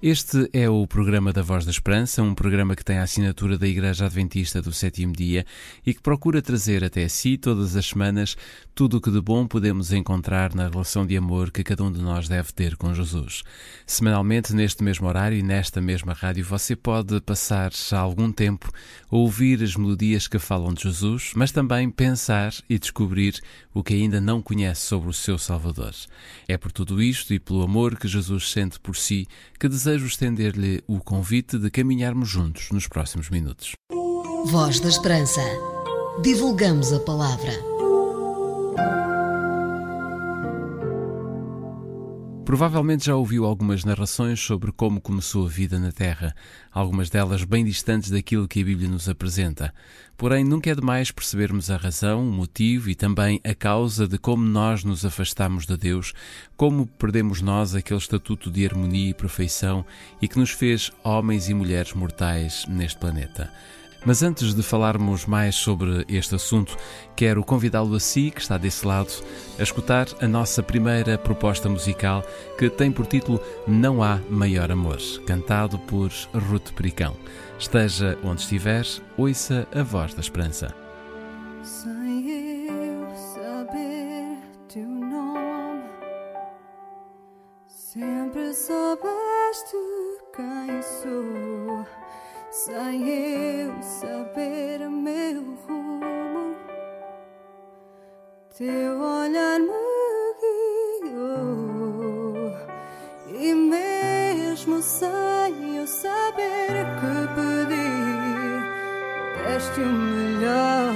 Este é o programa da Voz da Esperança, um programa que tem a assinatura da Igreja Adventista do Sétimo Dia e que procura trazer até si, todas as semanas, tudo o que de bom podemos encontrar na relação de amor que cada um de nós deve ter com Jesus. Semanalmente, neste mesmo horário e nesta mesma rádio, você pode passar algum tempo a ouvir as melodias que falam de Jesus, mas também pensar e descobrir o que ainda não conhece sobre o seu Salvador. É por tudo isto e pelo amor que Jesus sente por si que desejo estender-lhe o convite de caminharmos juntos nos próximos minutos. Voz da Esperança. Divulgamos a palavra. Provavelmente já ouviu algumas narrações sobre como começou a vida na Terra, algumas delas bem distantes daquilo que a Bíblia nos apresenta. Porém, nunca é demais percebermos a razão, o motivo e também a causa de como nós nos afastamos de Deus, como perdemos nós aquele estatuto de harmonia e perfeição e que nos fez homens e mulheres mortais neste planeta. Mas antes de falarmos mais sobre este assunto, quero convidá-lo a si, que está desse lado, a escutar a nossa primeira proposta musical, que tem por título Não Há Maior Amor, cantado por Ruth Pericão. Esteja onde estiver, ouça a voz da esperança. Sem eu saber teu nome, sempre soubeste quem sou. Sem eu saber meu rumo, teu olhar me guiou. E mesmo sem eu saber que pedir, deste o melhor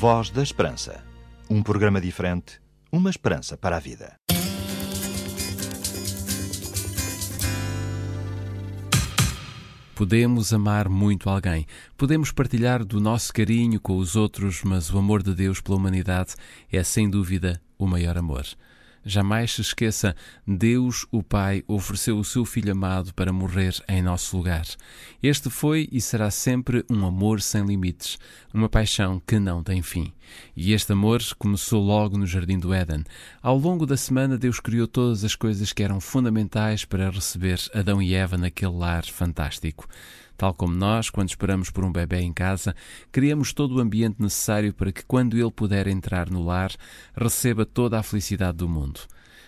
Voz da Esperança. Um programa diferente, uma esperança para a vida. Podemos amar muito alguém, podemos partilhar do nosso carinho com os outros, mas o amor de Deus pela humanidade é sem dúvida o maior amor. Jamais se esqueça, Deus, o Pai, ofereceu o seu Filho amado para morrer em nosso lugar. Este foi e será sempre um amor sem limites, uma paixão que não tem fim. E este amor começou logo no Jardim do Éden. Ao longo da semana, Deus criou todas as coisas que eram fundamentais para receber Adão e Eva naquele lar fantástico. Tal como nós, quando esperamos por um bebê em casa, criamos todo o ambiente necessário para que, quando ele puder entrar no lar, receba toda a felicidade do mundo.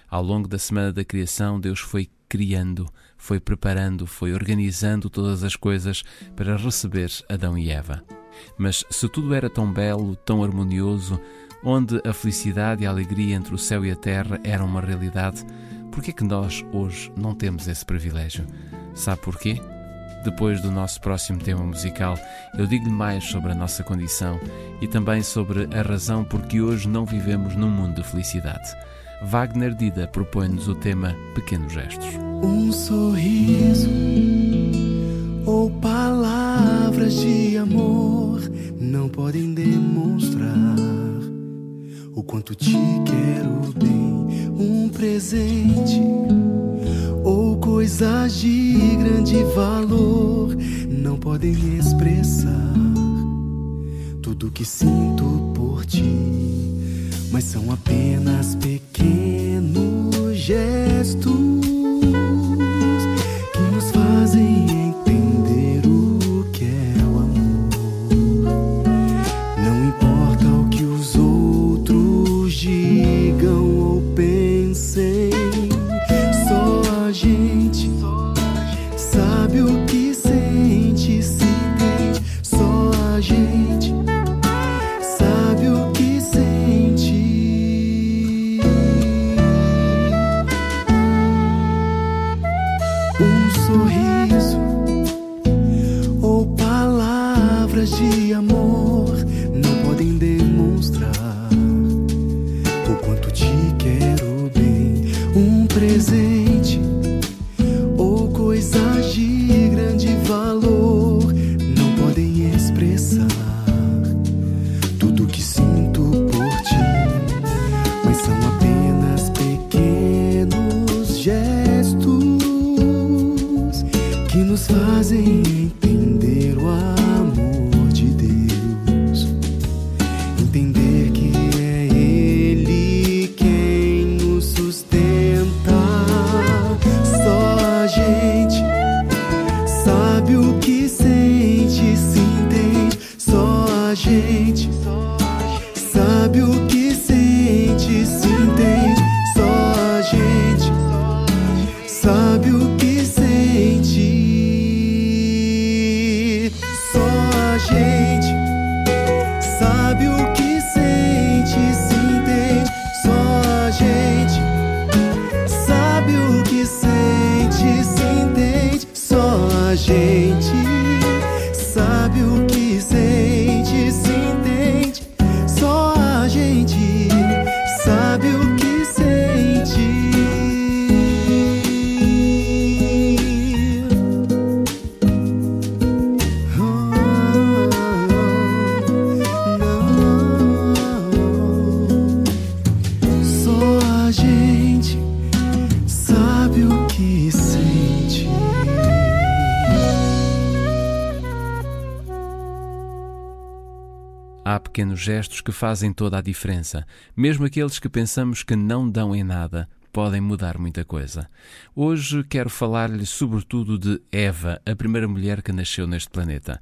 Ao longo da semana da criação, Deus foi criando, foi preparando, foi organizando todas as coisas para receber Adão e Eva. Mas se tudo era tão belo, tão harmonioso, onde a felicidade e a alegria entre o céu e a terra eram uma realidade, por que é que nós hoje não temos esse privilégio? Sabe porquê? Depois do nosso próximo tema musical, eu digo-lhe mais sobre a nossa condição e também sobre a razão por que hoje não vivemos num mundo de felicidade. Wagner Dida propõe-nos o tema Pequenos Gestos. Um sorriso ou palavras de amor não podem demonstrar o quanto te quero bem. Um presente ou coisas de grande valor não podem expressar. Tudo que sinto por ti, mas são apenas pequenos gestos que nos fazem pequenos gestos que fazem toda a diferença. Mesmo aqueles que pensamos que não dão em nada, podem mudar muita coisa. Hoje quero falar-lhe sobretudo de Eva, a primeira mulher que nasceu neste planeta.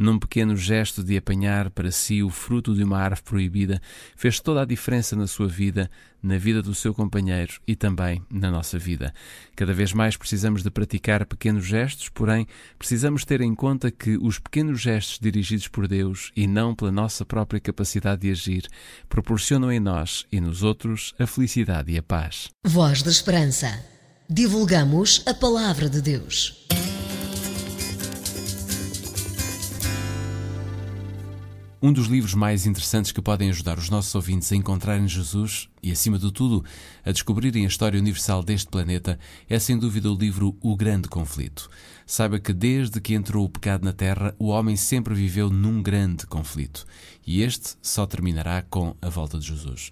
Num pequeno gesto de apanhar para si o fruto de uma árvore proibida, fez toda a diferença na sua vida, na vida do seu companheiro e também na nossa vida. Cada vez mais precisamos de praticar pequenos gestos, porém, precisamos ter em conta que os pequenos gestos dirigidos por Deus e não pela nossa própria capacidade de agir proporcionam em nós e nos outros a felicidade e a paz. Voz da Esperança. Divulgamos a palavra de Deus. Um dos livros mais interessantes que podem ajudar os nossos ouvintes a encontrarem Jesus e, acima de tudo, a descobrirem a história universal deste planeta é, sem dúvida, o livro O Grande Conflito. Saiba que desde que entrou o pecado na Terra, o homem sempre viveu num grande conflito. E este só terminará com a volta de Jesus.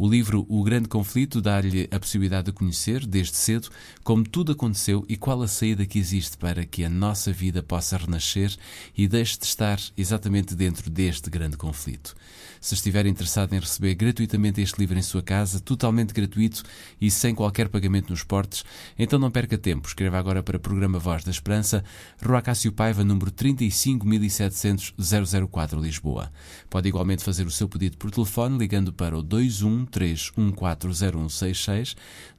O livro O Grande Conflito dá-lhe a possibilidade de conhecer, desde cedo, como tudo aconteceu e qual a saída que existe para que a nossa vida possa renascer e deixe de estar exatamente dentro deste grande conflito. Se estiver interessado em receber gratuitamente este livro em sua casa, totalmente gratuito e sem qualquer pagamento nos portes, então não perca tempo. Escreva agora para o programa Voz da Esperança, Rua Cássio Paiva, número 35700 004 Lisboa. Pode igualmente fazer o seu pedido por telefone ligando para o 213140166,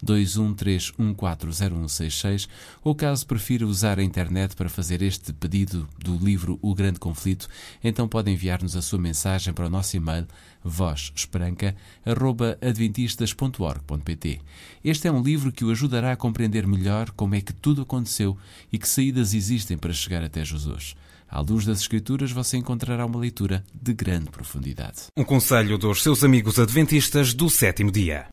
213140166, ou caso prefira usar a internet para fazer este pedido do livro O Grande Conflito, então pode enviar-nos a sua mensagem para o nosso e-mail vozesperanca.adventistas.org.pt. Este é um livro que o ajudará a compreender melhor como é que tudo aconteceu e que saídas existem para chegar até Jesus. À luz das Escrituras, você encontrará uma leitura de grande profundidade. Um conselho dos seus amigos adventistas do sétimo dia.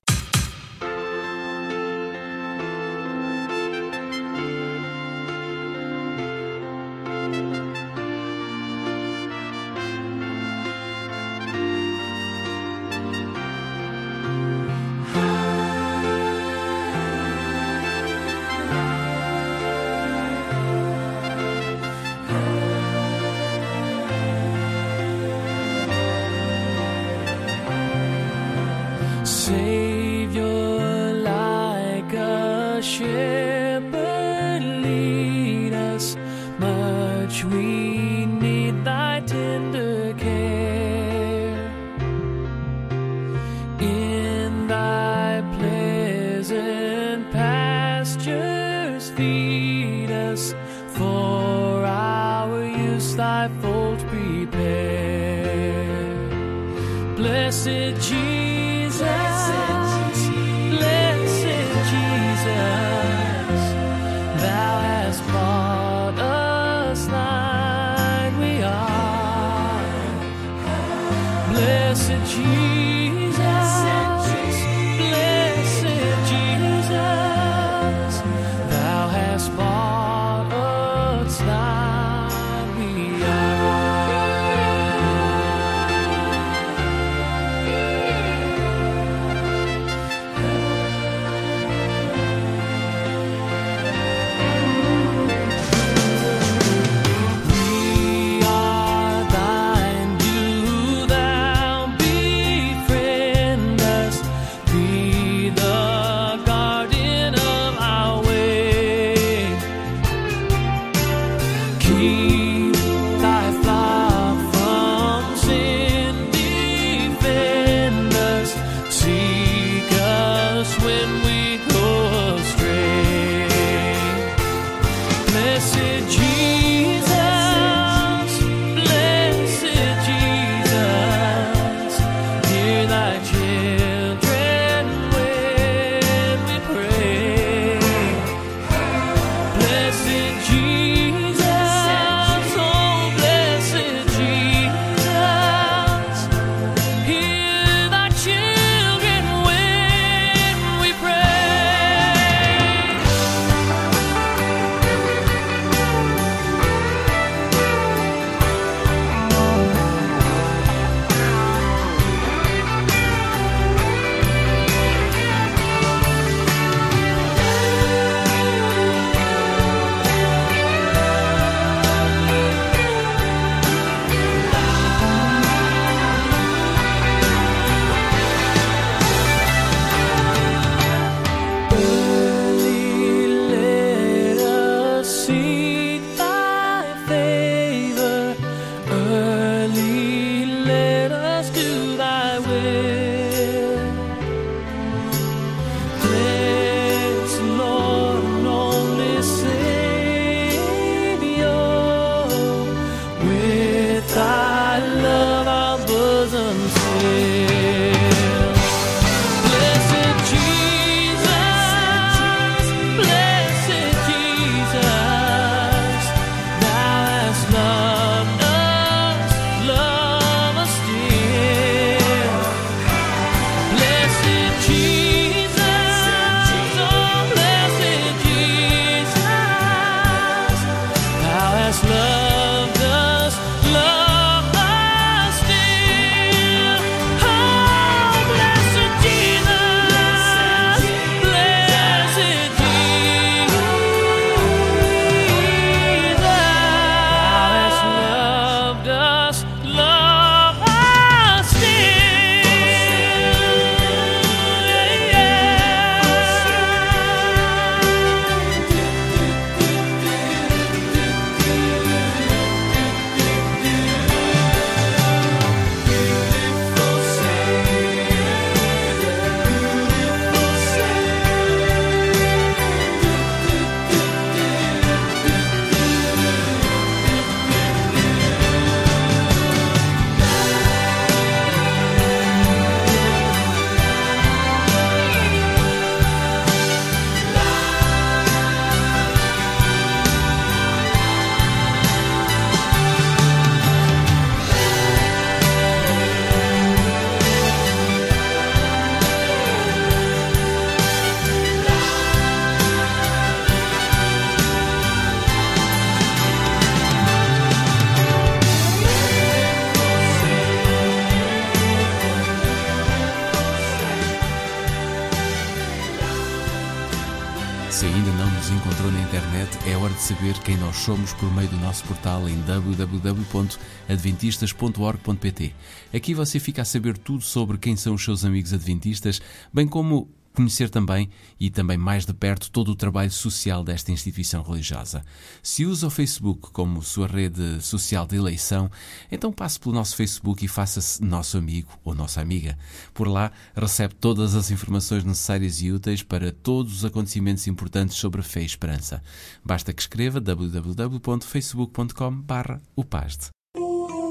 Saber quem nós somos por meio do nosso portal em www.adventistas.org.pt. Aqui você fica a saber tudo sobre quem são os seus amigos adventistas, bem como conhecer também e também mais de perto todo o trabalho social desta instituição religiosa. Se usa o Facebook como sua rede social de eleição, então passe pelo nosso Facebook e faça-se nosso amigo ou nossa amiga. Por lá recebe todas as informações necessárias e úteis para todos os acontecimentos importantes sobre a fé e esperança. Basta que escreva www.facebook.com/opasde.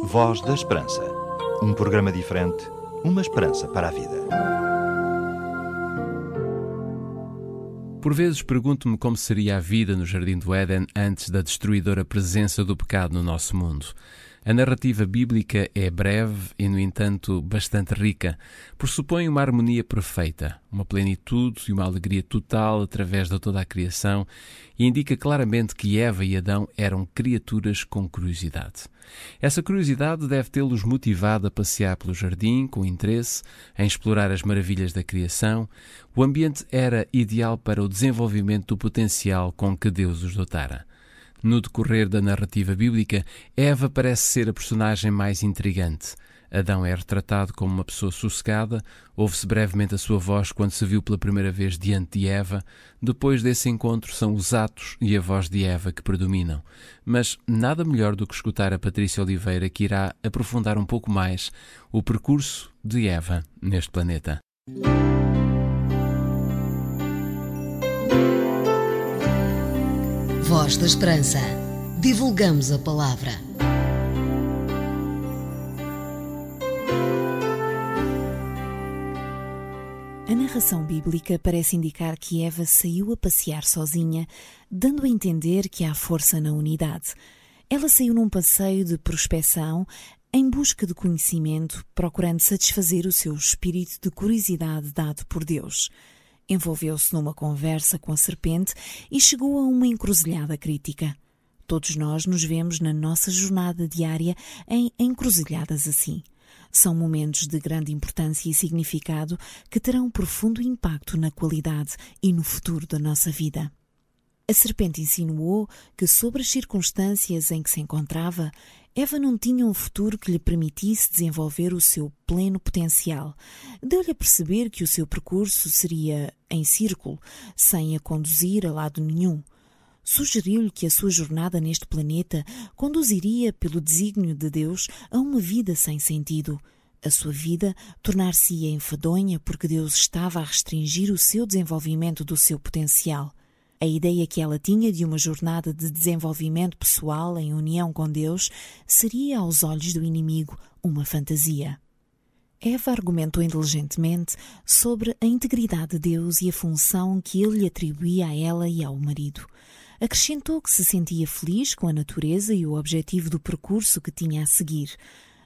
Voz da Esperança. Um programa diferente, uma esperança para a vida. Por vezes pergunto-me como seria a vida no Jardim do Éden antes da destruidora presença do pecado no nosso mundo. A narrativa bíblica é breve e, no entanto, bastante rica. Pressupõe uma harmonia perfeita, uma plenitude e uma alegria total através de toda a criação e indica claramente que Eva e Adão eram criaturas com curiosidade. Essa curiosidade deve tê-los motivado a passear pelo jardim com interesse, em explorar as maravilhas da criação. O ambiente era ideal para o desenvolvimento do potencial com que Deus os dotara. No decorrer da narrativa bíblica, Eva parece ser a personagem mais intrigante. Adão é retratado como uma pessoa sossegada, ouve-se brevemente a sua voz quando se viu pela primeira vez diante de Eva. Depois desse encontro, são os atos e a voz de Eva que predominam. Mas nada melhor do que escutar a Patrícia Oliveira, que irá aprofundar um pouco mais o percurso de Eva neste planeta. Voz da Esperança. Divulgamos a palavra. A narração bíblica parece indicar que Eva saiu a passear sozinha, dando a entender que há força na unidade. Ela saiu num passeio de prospecção em busca de conhecimento, procurando satisfazer o seu espírito de curiosidade dado por Deus. Envolveu-se numa conversa com a serpente e chegou a uma encruzilhada crítica. Todos nós nos vemos na nossa jornada diária em encruzilhadas assim. São momentos de grande importância e significado que terão profundo impacto na qualidade e no futuro da nossa vida. A serpente insinuou que, sobre as circunstâncias em que se encontrava, Eva não tinha um futuro que lhe permitisse desenvolver o seu pleno potencial. Deu-lhe a perceber que o seu percurso seria em círculo, sem a conduzir a lado nenhum. Sugeriu-lhe que a sua jornada neste planeta conduziria, pelo desígnio de Deus, a uma vida sem sentido. A sua vida tornar-se-ia enfadonha porque Deus estava a restringir o seu desenvolvimento do seu potencial. A ideia que ela tinha de uma jornada de desenvolvimento pessoal em união com Deus seria, aos olhos do inimigo, uma fantasia. Eva argumentou inteligentemente sobre a integridade de Deus e a função que ele lhe atribuía a ela e ao marido. Acrescentou que se sentia feliz com a natureza e o objetivo do percurso que tinha a seguir.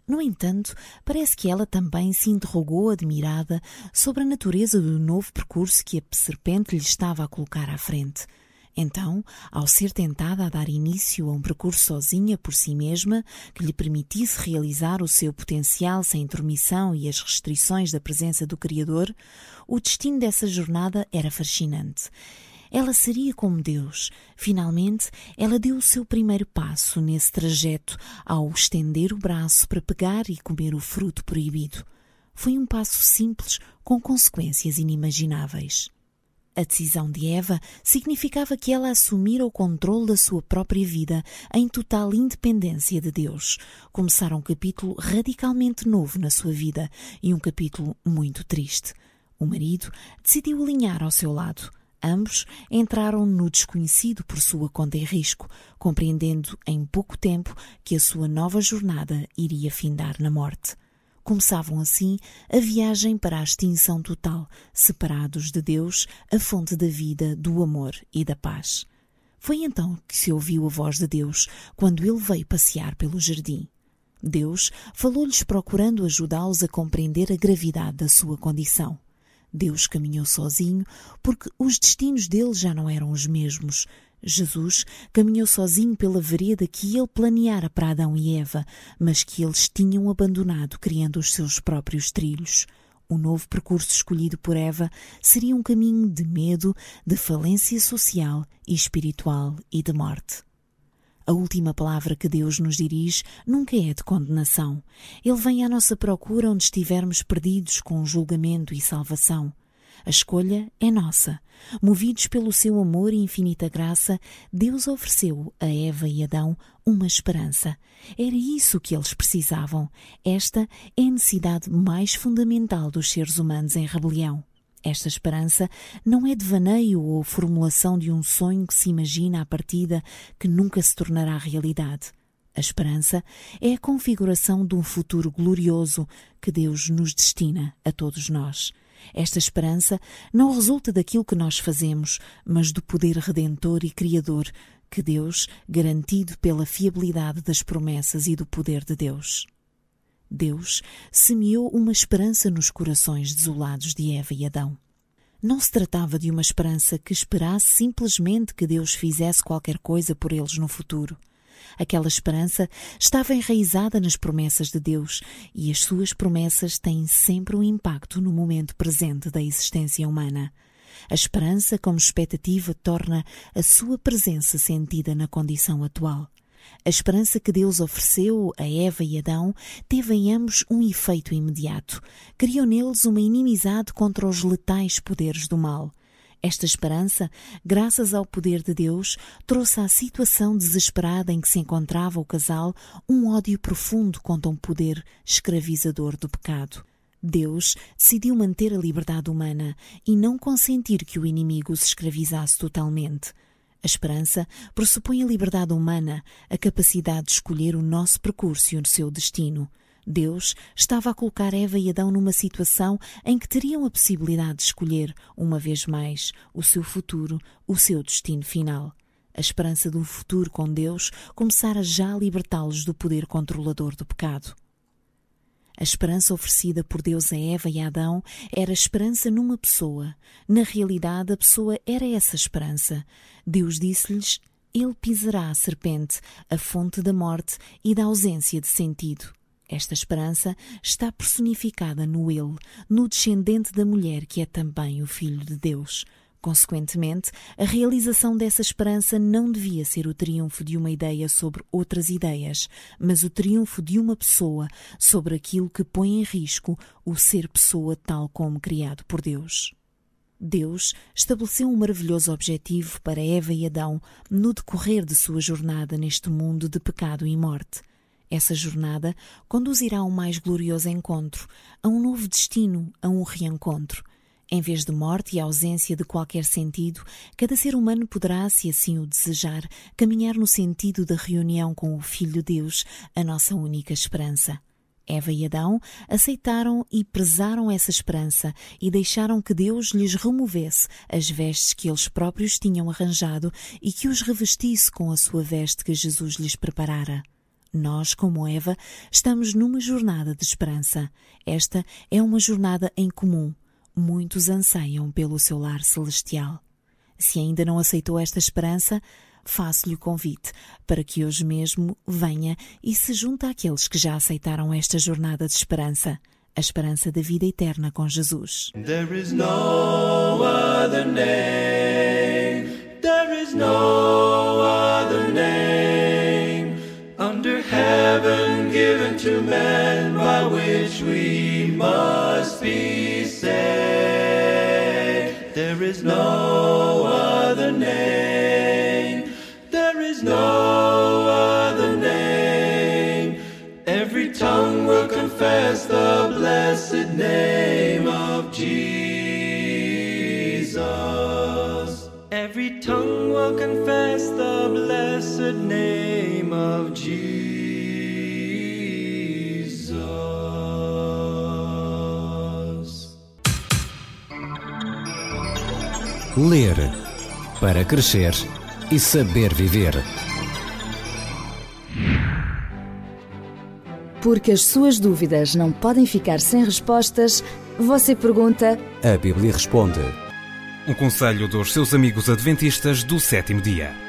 No entanto, parece que ela também se interrogou admirada sobre a natureza do novo percurso que a serpente lhe estava a colocar à frente. Então, ao ser tentada a dar início a um percurso sozinha por si mesma, que lhe permitisse realizar o seu potencial sem intermissão e as restrições da presença do Criador, o destino dessa jornada era fascinante. Ela seria como Deus. Finalmente, ela deu o seu primeiro passo nesse trajeto ao estender o braço para pegar e comer o fruto proibido. Foi um passo simples com consequências inimagináveis. A decisão de Eva significava que ela assumira o controle da sua própria vida em total independência de Deus. Começara um capítulo radicalmente novo na sua vida e um capítulo muito triste. O marido decidiu alinhar ao seu lado. Ambos entraram no desconhecido por sua conta e risco, compreendendo em pouco tempo que a sua nova jornada iria findar na morte. Começavam assim a viagem para a extinção total, separados de Deus, a fonte da vida, do amor e da paz. Foi então que se ouviu a voz de Deus quando ele veio passear pelo jardim. Deus falou-lhes procurando ajudá-los a compreender a gravidade da sua condição. Deus caminhou sozinho porque os destinos dele já não eram os mesmos. Jesus caminhou sozinho pela vereda que ele planeara para Adão e Eva, mas que eles tinham abandonado, criando os seus próprios trilhos. O novo percurso escolhido por Eva seria um caminho de medo, de falência social e espiritual e de morte. A última palavra que Deus nos dirige nunca é de condenação. Ele vem à nossa procura onde estivermos perdidos com julgamento e salvação. A escolha é nossa. Movidos pelo seu amor e infinita graça, Deus ofereceu a Eva e Adão uma esperança. Era isso que eles precisavam. Esta é a necessidade mais fundamental dos seres humanos em rebelião. Esta esperança não é devaneio ou formulação de um sonho que se imagina à partida que nunca se tornará realidade. A esperança é a configuração de um futuro glorioso que Deus nos destina a todos nós. Esta esperança não resulta daquilo que nós fazemos, mas do poder redentor e criador que Deus, garantido pela fiabilidade das promessas e do poder de Deus. Deus semeou uma esperança nos corações desolados de Eva e Adão. Não se tratava de uma esperança que esperasse simplesmente que Deus fizesse qualquer coisa por eles no futuro. Aquela esperança estava enraizada nas promessas de Deus e as suas promessas têm sempre um impacto no momento presente da existência humana. A esperança, como expectativa, torna a sua presença sentida na condição atual. A esperança que Deus ofereceu a Eva e Adão teve em ambos um efeito imediato. Criou neles uma inimizade contra os letais poderes do mal. Esta esperança, graças ao poder de Deus, trouxe à situação desesperada em que se encontrava o casal um ódio profundo contra um poder escravizador do pecado. Deus decidiu manter a liberdade humana e não consentir que o inimigo se escravizasse totalmente. A esperança pressupõe a liberdade humana, a capacidade de escolher o nosso percurso e o seu destino. Deus estava a colocar Eva e Adão numa situação em que teriam a possibilidade de escolher, uma vez mais, o seu futuro, o seu destino final. A esperança de um futuro com Deus começara já a libertá-los do poder controlador do pecado. A esperança oferecida por Deus a Eva e a Adão era esperança numa pessoa. Na realidade, a pessoa era essa esperança. Deus disse-lhes: Ele pisará a serpente, a fonte da morte e da ausência de sentido. Esta esperança está personificada no Ele, no descendente da mulher que é também o Filho de Deus. Consequentemente, a realização dessa esperança não devia ser o triunfo de uma ideia sobre outras ideias, mas o triunfo de uma pessoa sobre aquilo que põe em risco o ser pessoa tal como criado por Deus. Deus estabeleceu um maravilhoso objetivo para Eva e Adão no decorrer de sua jornada neste mundo de pecado e morte. Essa jornada conduzirá a um mais glorioso encontro, a um novo destino, a um reencontro. Em vez de morte e ausência de qualquer sentido, cada ser humano poderá, se assim o desejar, caminhar no sentido da reunião com o Filho de Deus, a nossa única esperança. Eva e Adão aceitaram e prezaram essa esperança e deixaram que Deus lhes removesse as vestes que eles próprios tinham arranjado e que os revestisse com a sua veste que Jesus lhes preparara. Nós, como Eva, estamos numa jornada de esperança. Esta é uma jornada em comum. Muitos anseiam pelo seu lar celestial. Se ainda não aceitou esta esperança, faço-lhe o convite para que hoje mesmo venha e se junte àqueles que já aceitaram esta jornada de esperança, a esperança da vida eterna com Jesus. There is no other name. There is no other name under heaven given to man by which we must be saved. There is no other name. There is no other name. Every tongue will confess the blessed name Ler para crescer e saber viver. Porque as suas dúvidas não podem ficar sem respostas, você pergunta A Bíblia responde. Um conselho dos seus amigos adventistas do sétimo dia.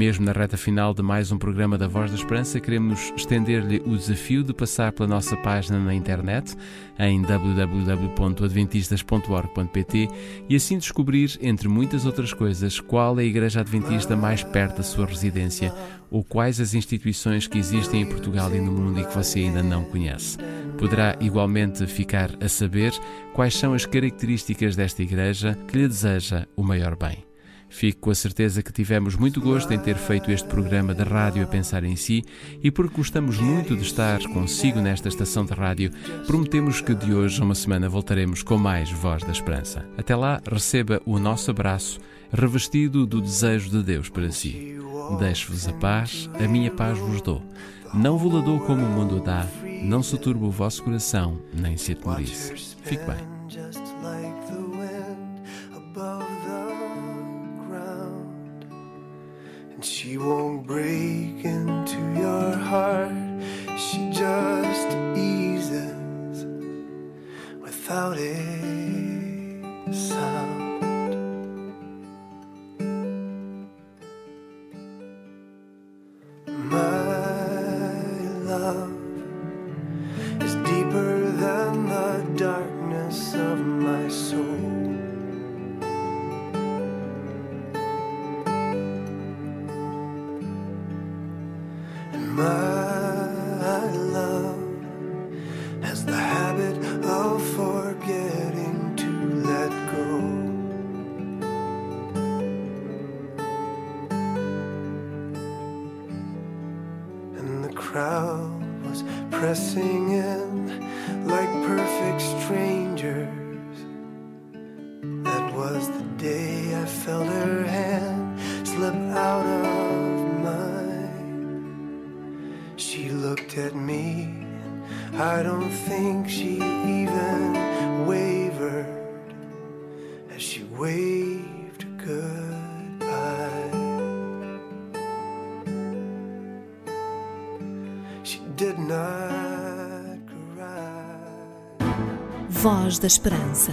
Mesmo na reta final de mais um programa da Voz da Esperança, queremos estender-lhe o desafio de passar pela nossa página na internet em www.adventistas.org.pt e assim descobrir, entre muitas outras coisas, qual é a Igreja Adventista mais perto da sua residência ou quais as instituições que existem em Portugal e no mundo e que você ainda não conhece. Poderá igualmente ficar a saber quais são as características desta Igreja que lhe deseja o maior bem. Fico com a certeza que tivemos muito gosto em ter feito este programa de rádio a pensar em si e porque gostamos muito de estar consigo nesta estação de rádio, prometemos que de hoje a uma semana voltaremos com mais Voz da Esperança. Até lá, receba o nosso abraço revestido do desejo de Deus para si. Deixo-vos a paz, a minha paz vos dou. Não vos dou como o mundo dá, não se turbe o vosso coração, nem se atemorize. Fique bem. She won't break felt her hand slip out of mine. She looked at me, I don't think she even wavered as she waved goodbye. She did not cry. Voz da Esperança.